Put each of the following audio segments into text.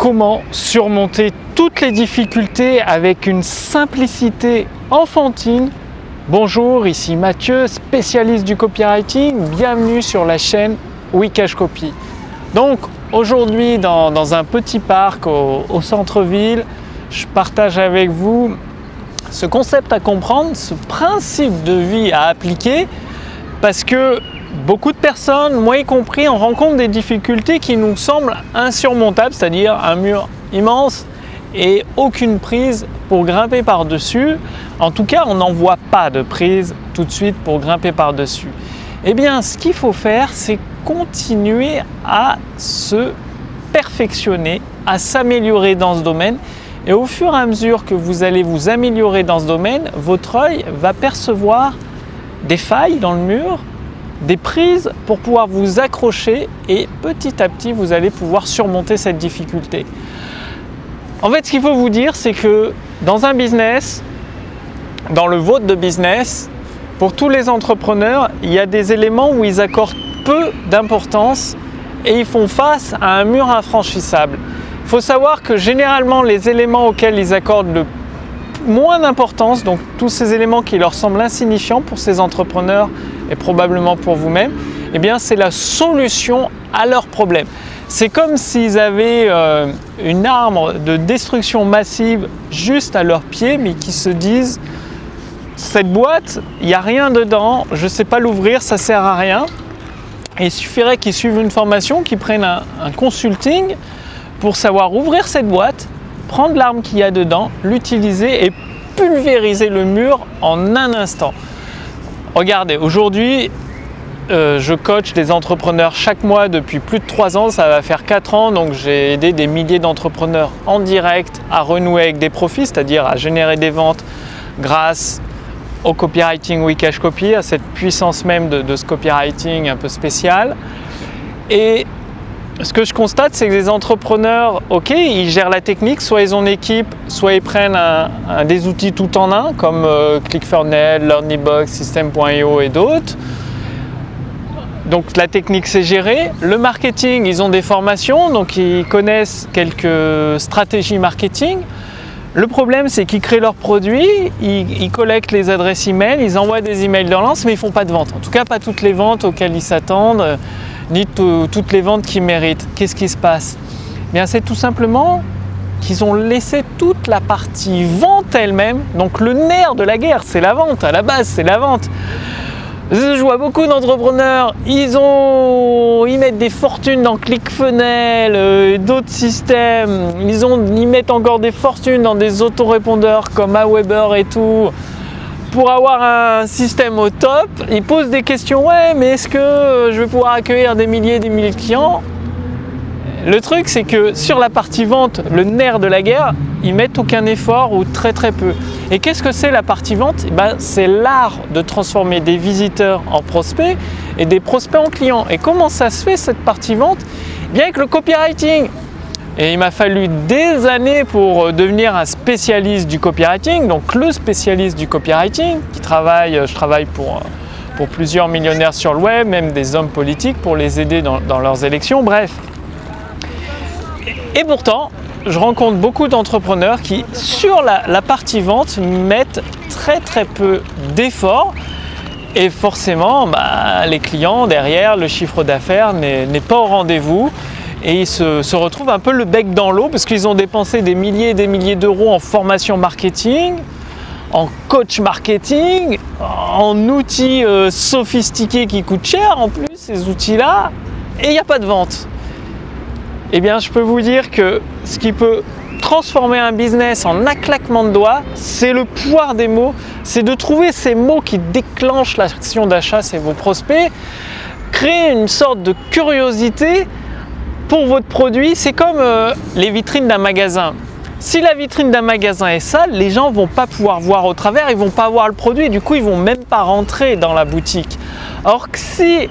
comment surmonter toutes les difficultés avec une simplicité enfantine. Bonjour, ici Mathieu, spécialiste du copywriting. Bienvenue sur la chaîne Wikash Copy. Donc aujourd'hui dans, un petit parc au centre-ville, je partage avec vous ce concept à comprendre, ce principe de vie à appliquer, parce que beaucoup de personnes, moi y compris, on rencontre des difficultés qui nous semblent insurmontables, c'est-à-dire un mur immense et aucune prise pour grimper par-dessus. En tout cas, on n'en voit pas de prise tout de suite pour grimper par-dessus. Eh bien, ce qu'il faut faire, c'est continuer à se perfectionner, à s'améliorer dans ce domaine. Et au fur et à mesure que vous allez vous améliorer dans ce domaine, votre œil va percevoir des failles dans le mur, des prises pour pouvoir vous accrocher et petit à petit vous allez pouvoir surmonter cette difficulté. En fait, ce qu'il faut vous dire, c'est que dans un business, dans le vôtre de business, pour tous les entrepreneurs, il y a des éléments où ils accordent peu d'importance et ils font face à un mur infranchissable. Il faut savoir que généralement les éléments auxquels ils accordent le moins d'importance, donc tous ces éléments qui leur semblent insignifiants pour ces entrepreneurs et probablement pour vous-même, eh bien c'est la solution à leurs problèmes. C'est comme s'ils avaient euh, une arme de destruction massive juste à leurs pieds, mais qui se disent cette boîte, il n'y a rien dedans, je ne sais pas l'ouvrir, ça sert à rien. Il suffirait qu'ils suivent une formation, qu'ils prennent un consulting pour savoir ouvrir cette boîte, prendre l'arme qu'il y a dedans, l'utiliser et pulvériser le mur en un instant. Regardez, aujourd'hui, euh, je coach des entrepreneurs chaque mois depuis plus de 3 ans, ça va faire 4 ans, donc j'ai aidé des milliers d'entrepreneurs en direct à renouer avec des profits, c'est-à-dire à générer des ventes grâce au copywriting Wikash Copy, à cette puissance même de, de ce copywriting un peu spécial. Et ce que je constate, c'est que les entrepreneurs, ok, ils gèrent la technique, soit ils ont une équipe, soit ils prennent des outils tout en un, comme euh, ClickFunnels, System.io et d'autres. Donc la technique c'est géré. Le marketing, ils ont des formations, donc ils connaissent quelques stratégies marketing. Le problème, c'est qu'ils créent leurs produits, ils, ils, collectent les adresses e-mail, ils envoient des emails de relance, mais ils ne font pas de vente. En tout cas, pas toutes les ventes auxquelles ils s'attendent ni toutes les ventes qu'ils méritent. Qu'est-ce qui se passe? Eh Bien, c'est tout simplement qu'ils ont laissé toute la partie vente elle-même. Donc le nerf de la guerre, c'est la vente. À la base, c'est la vente. Je vois beaucoup d'entrepreneurs, ils ont, ils mettent des fortunes dans ClickFunnels, euh, d'autres systèmes. Ils ont, ils mettent encore des fortunes dans des autorépondeurs comme Aweber et tout pour avoir un système au top, ils posent des questions. Ouais, mais est-ce que je vais pouvoir accueillir des milliers des milliers de clients? Le truc, c'est que sur la partie vente, le nerf de la guerre, ils mettent aucun effort ou très très peu. Et qu'est-ce que c'est la partie vente? Eh ben, C'est l'art de transformer des visiteurs en prospects et des prospects en clients. Et comment ça se fait cette partie vente? Eh Bien avec le copywriting. Et il m'a fallu des années pour euh, devenir un spécialiste du copywriting, donc le spécialiste du copywriting, qui travaille, euh, je travaille pour, euh, pour plusieurs millionnaires sur le web, même des hommes politiques pour les aider dans, leurs élections, bref. Et pourtant, je rencontre beaucoup d'entrepreneurs qui, sur la, partie vente, mettent très très peu d'efforts. Et forcément, bah, les clients derrière, le chiffre d'affaires n'est pas au rendez-vous et ils se, retrouvent un peu le bec dans l'eau parce qu'ils ont dépensé des milliers et des milliers d'euros en formation marketing, en coach marketing, en outils euh, sophistiqués qui coûtent cher en plus, ces outils-là, et il n'y a pas de vente. Eh bien, je peux vous dire que ce qui peut transformer un business en un claquement de doigts, c'est le pouvoir des mots, c'est de trouver ces mots qui déclenchent l'action d'achat, c'est vos prospects, créer une sorte de curiosité pour votre produit, c'est comme euh, les vitrines d'un magasin. Si la vitrine d'un magasin est sale, les gens vont pas pouvoir voir au travers, ils vont pas voir le produit du coup ils vont même pas rentrer dans la boutique. Or que si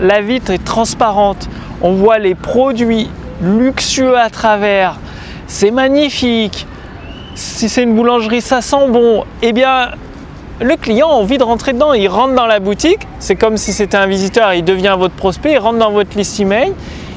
la vitre est transparente, on voit les produits luxueux à travers, c'est magnifique. Si c'est une boulangerie, ça sent bon. Eh bien, le client a envie de rentrer dedans, il rentre dans la boutique, c'est comme si c'était un visiteur, il devient votre prospect, il rentre dans votre liste email,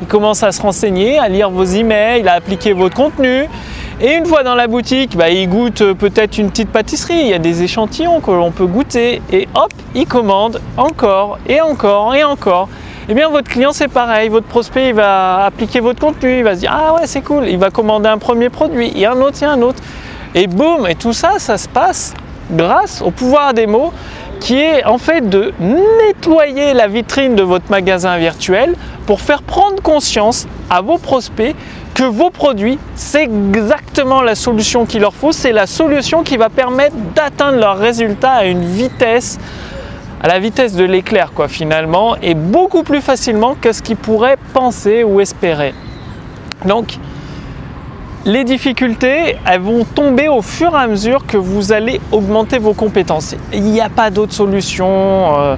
il commence à se renseigner, à lire vos emails, à appliquer votre contenu. Et une fois dans la boutique, bah, il goûte peut-être une petite pâtisserie, il y a des échantillons que l'on peut goûter. Et hop, il commande encore et encore et encore. Eh bien, votre client, c'est pareil. Votre prospect, il va appliquer votre contenu. Il va se dire Ah ouais, c'est cool. Il va commander un premier produit, et un autre, et un autre. Et boum Et tout ça, ça se passe grâce au pouvoir des mots qui est en fait de nettoyer la vitrine de votre magasin virtuel pour faire prendre conscience à vos prospects que vos produits, c'est exactement la solution qu'il leur faut, c'est la solution qui va permettre d'atteindre leurs résultats à une vitesse à la vitesse de l'éclair quoi finalement et beaucoup plus facilement que ce qu'ils pourraient penser ou espérer. Donc les difficultés, elles vont tomber au fur et à mesure que vous allez augmenter vos compétences. Il n'y a pas d'autre solution. Euh,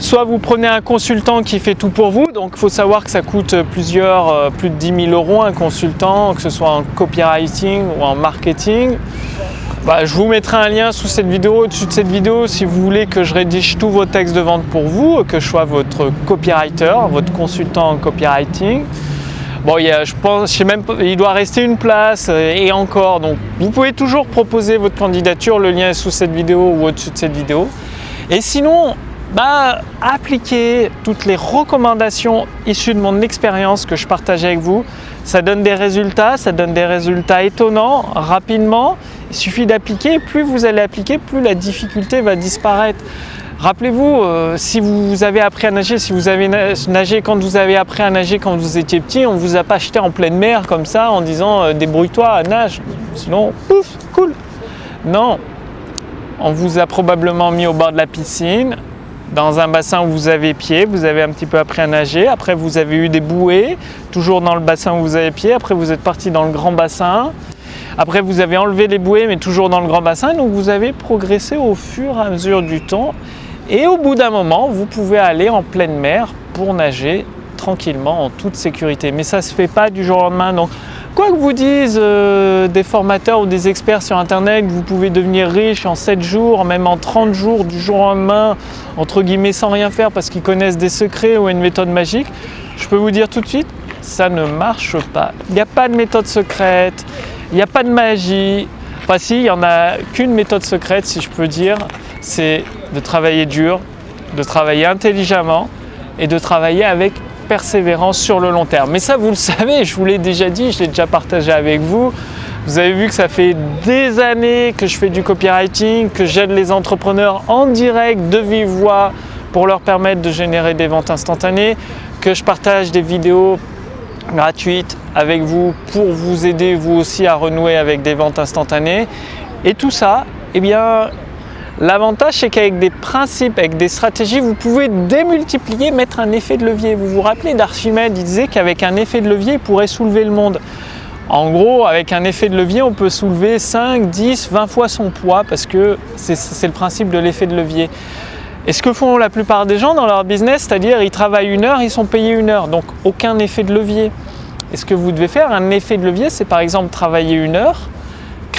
soit vous prenez un consultant qui fait tout pour vous, donc il faut savoir que ça coûte plusieurs, euh, plus de 10 000 euros un consultant, que ce soit en copywriting ou en marketing. Bah, je vous mettrai un lien sous cette vidéo, au-dessus de cette vidéo, si vous voulez que je rédige tous vos textes de vente pour vous, que je sois votre copywriter, votre consultant en copywriting. Bon, il je pense, je sais même, il doit rester une place euh, et encore. Donc, vous pouvez toujours proposer votre candidature. Le lien est sous cette vidéo ou au-dessus de cette vidéo. Et sinon, bah, appliquez toutes les recommandations issues de mon expérience que je partage avec vous. Ça donne des résultats, ça donne des résultats étonnants, rapidement. Il suffit d'appliquer. Plus vous allez appliquer, plus la difficulté va disparaître. Rappelez-vous, euh, si vous avez appris à nager, si vous avez nagé quand vous avez appris à nager quand vous étiez petit, on ne vous a pas acheté en pleine mer comme ça en disant euh, débrouille-toi, nage. Sinon, pouf, cool. Non, on vous a probablement mis au bord de la piscine, dans un bassin où vous avez pied, vous avez un petit peu appris à nager, après vous avez eu des bouées, toujours dans le bassin où vous avez pied, après vous êtes parti dans le grand bassin, après vous avez enlevé les bouées mais toujours dans le grand bassin, donc vous avez progressé au fur et à mesure du temps et au bout d'un moment vous pouvez aller en pleine mer pour nager tranquillement en toute sécurité. Mais ça ne se fait pas du jour au lendemain. Donc Quoi que vous disent euh, des formateurs ou des experts sur Internet, vous pouvez devenir riche en 7 jours, même en 30 jours, du jour au lendemain, entre guillemets, sans rien faire parce qu'ils connaissent des secrets ou une méthode magique, je peux vous dire tout de suite, ça ne marche pas. Il n'y a pas de méthode secrète, il n'y a pas de magie. Enfin si, il n'y en a qu'une méthode secrète, si je peux dire, c'est de travailler dur, de travailler intelligemment et de travailler avec persévérance sur le long terme. Mais ça, vous le savez, je vous l'ai déjà dit, je l'ai déjà partagé avec vous. Vous avez vu que ça fait des années que je fais du copywriting, que j'aide les entrepreneurs en direct de vive voix pour leur permettre de générer des ventes instantanées, que je partage des vidéos gratuites avec vous pour vous aider vous aussi à renouer avec des ventes instantanées. Et tout ça, eh bien, L'avantage, c'est qu'avec des principes, avec des stratégies, vous pouvez démultiplier, mettre un effet de levier. Vous vous rappelez d'Archimède, il disait qu'avec un effet de levier, il pourrait soulever le monde. En gros, avec un effet de levier, on peut soulever 5, 10, 20 fois son poids parce que c'est le principe de l'effet de levier. Et ce que font la plupart des gens dans leur business, c'est-à-dire ils travaillent une heure, ils sont payés une heure, donc aucun effet de levier. Et ce que vous devez faire, un effet de levier, c'est par exemple travailler une heure,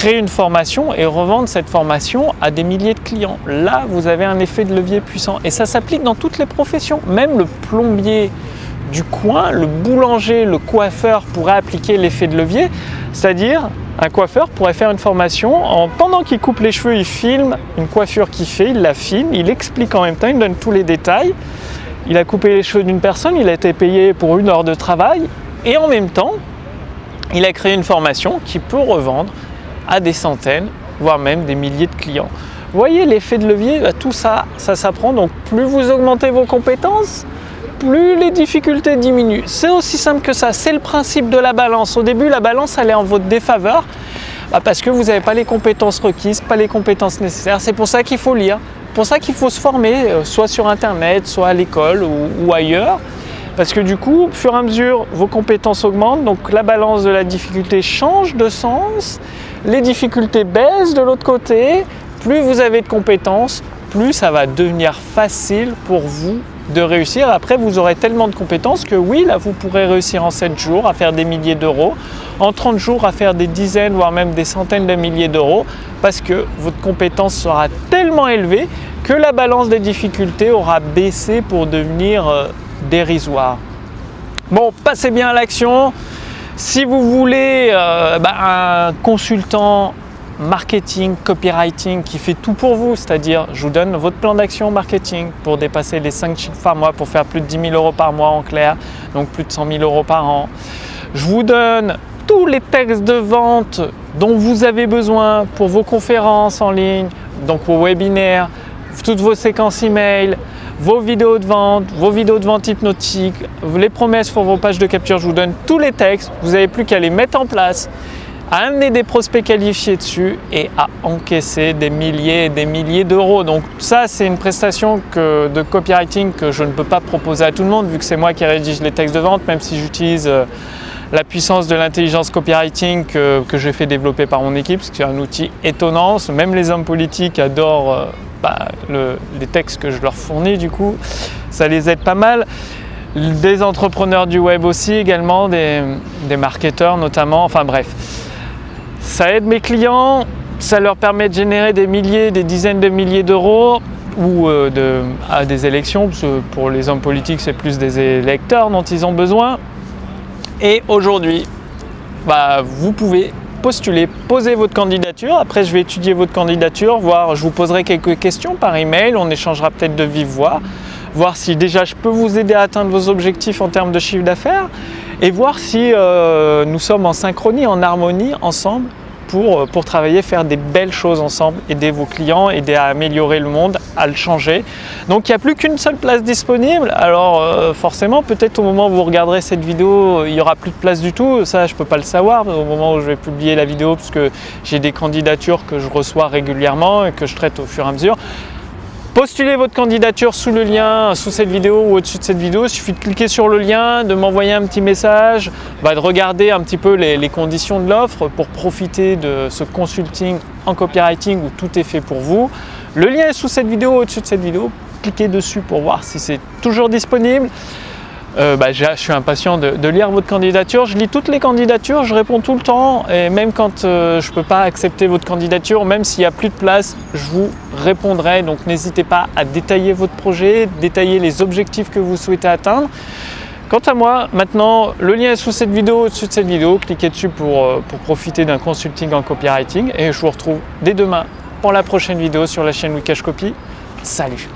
créer une formation et revendre cette formation à des milliers de clients. Là, vous avez un effet de levier puissant. Et ça s'applique dans toutes les professions. Même le plombier du coin, le boulanger, le coiffeur pourrait appliquer l'effet de levier. C'est-à-dire, un coiffeur pourrait faire une formation, en, pendant qu'il coupe les cheveux, il filme une coiffure qu'il fait, il la filme, il explique en même temps, il donne tous les détails. Il a coupé les cheveux d'une personne, il a été payé pour une heure de travail, et en même temps, il a créé une formation qui peut revendre à des centaines, voire même des milliers de clients. Vous voyez l'effet de levier, bah, tout ça, ça s'apprend. Donc plus vous augmentez vos compétences, plus les difficultés diminuent. C'est aussi simple que ça. C'est le principe de la balance. Au début, la balance, elle est en votre défaveur bah, parce que vous n'avez pas les compétences requises, pas les compétences nécessaires. C'est pour ça qu'il faut lire. Pour ça qu'il faut se former, euh, soit sur Internet, soit à l'école ou ailleurs. Parce que du coup, au fur et à mesure, vos compétences augmentent, donc la balance de la difficulté change de sens, les difficultés baissent de l'autre côté, plus vous avez de compétences, plus ça va devenir facile pour vous de réussir. Après, vous aurez tellement de compétences que oui, là, vous pourrez réussir en 7 jours à faire des milliers d'euros, en 30 jours à faire des dizaines, voire même des centaines de milliers d'euros, parce que votre compétence sera tellement élevée que la balance des difficultés aura baissé pour devenir euh, dérisoire. Bon, passez bien à l'action. Si vous voulez euh, bah, un consultant marketing, copywriting qui fait tout pour vous, c'est-à-dire je vous donne votre plan d'action marketing pour dépasser les 5 chiffres par mois, pour faire plus de 10 000 euros par mois en clair, donc plus de 100 000 euros par an. Je vous donne tous les textes de vente dont vous avez besoin pour vos conférences en ligne, donc vos webinaires, toutes vos séquences email, vos vidéos de vente, vos vidéos de vente hypnotique, les promesses pour vos pages de capture. Je vous donne tous les textes. Vous n'avez plus qu'à les mettre en place à amener des prospects qualifiés dessus et à encaisser des milliers et des milliers d'euros. Donc ça, c'est une prestation de copywriting que je ne peux pas proposer à tout le monde vu que c'est moi qui rédige les textes de vente, même si j'utilise euh, la puissance de l'intelligence copywriting que, j'ai fait développer par mon équipe, c'est un outil étonnant. Même les hommes politiques adorent bah, les textes que je leur fournis, du coup, ça les aide pas mal des entrepreneurs du web aussi également, des, marketeurs notamment, enfin bref. Ça aide mes clients, ça leur permet de générer des milliers, des dizaines de milliers d'euros ou euh, à des élections, parce que pour les hommes politiques c'est plus des électeurs dont ils ont besoin. Et aujourd'hui, bah, vous pouvez postuler, poser votre candidature. Après, je vais étudier votre candidature, voir, je vous poserai quelques questions par email, on échangera peut-être de vive voix, voir si déjà je peux vous aider à atteindre vos objectifs en termes de chiffre d'affaires et voir si euh, nous sommes en synchronie, en harmonie ensemble pour, euh, pour travailler, faire des belles choses ensemble, aider vos clients, aider à améliorer le monde, à le changer. Donc il n'y a plus qu'une seule place disponible. Alors euh, forcément, peut-être au moment où vous regarderez cette vidéo, il n'y aura plus de place du tout. Ça, je ne peux pas le savoir au moment où je vais publier la vidéo, parce que j'ai des candidatures que je reçois régulièrement et que je traite au fur et à mesure. Postulez votre candidature sous le lien, sous cette vidéo ou au-dessus de cette vidéo. Il suffit de cliquer sur le lien, de m'envoyer un petit message, bah, de regarder un petit peu les, conditions de l'offre pour profiter de ce consulting en copywriting où tout est fait pour vous. Le lien est sous cette vidéo, au-dessus de cette vidéo. Cliquez dessus pour voir si c'est toujours disponible. Euh, bah, je suis impatient de, lire votre candidature. Je lis toutes les candidatures, je réponds tout le temps. Et même quand euh, je ne peux pas accepter votre candidature, même s'il n'y a plus de place, je vous répondrai. Donc n'hésitez pas à détailler votre projet, détailler les objectifs que vous souhaitez atteindre. Quant à moi, maintenant, le lien est sous cette vidéo, au-dessus de cette vidéo. Cliquez dessus pour, euh, pour profiter d'un consulting en copywriting. Et je vous retrouve dès demain pour la prochaine vidéo sur la chaîne Wikash Copy. Salut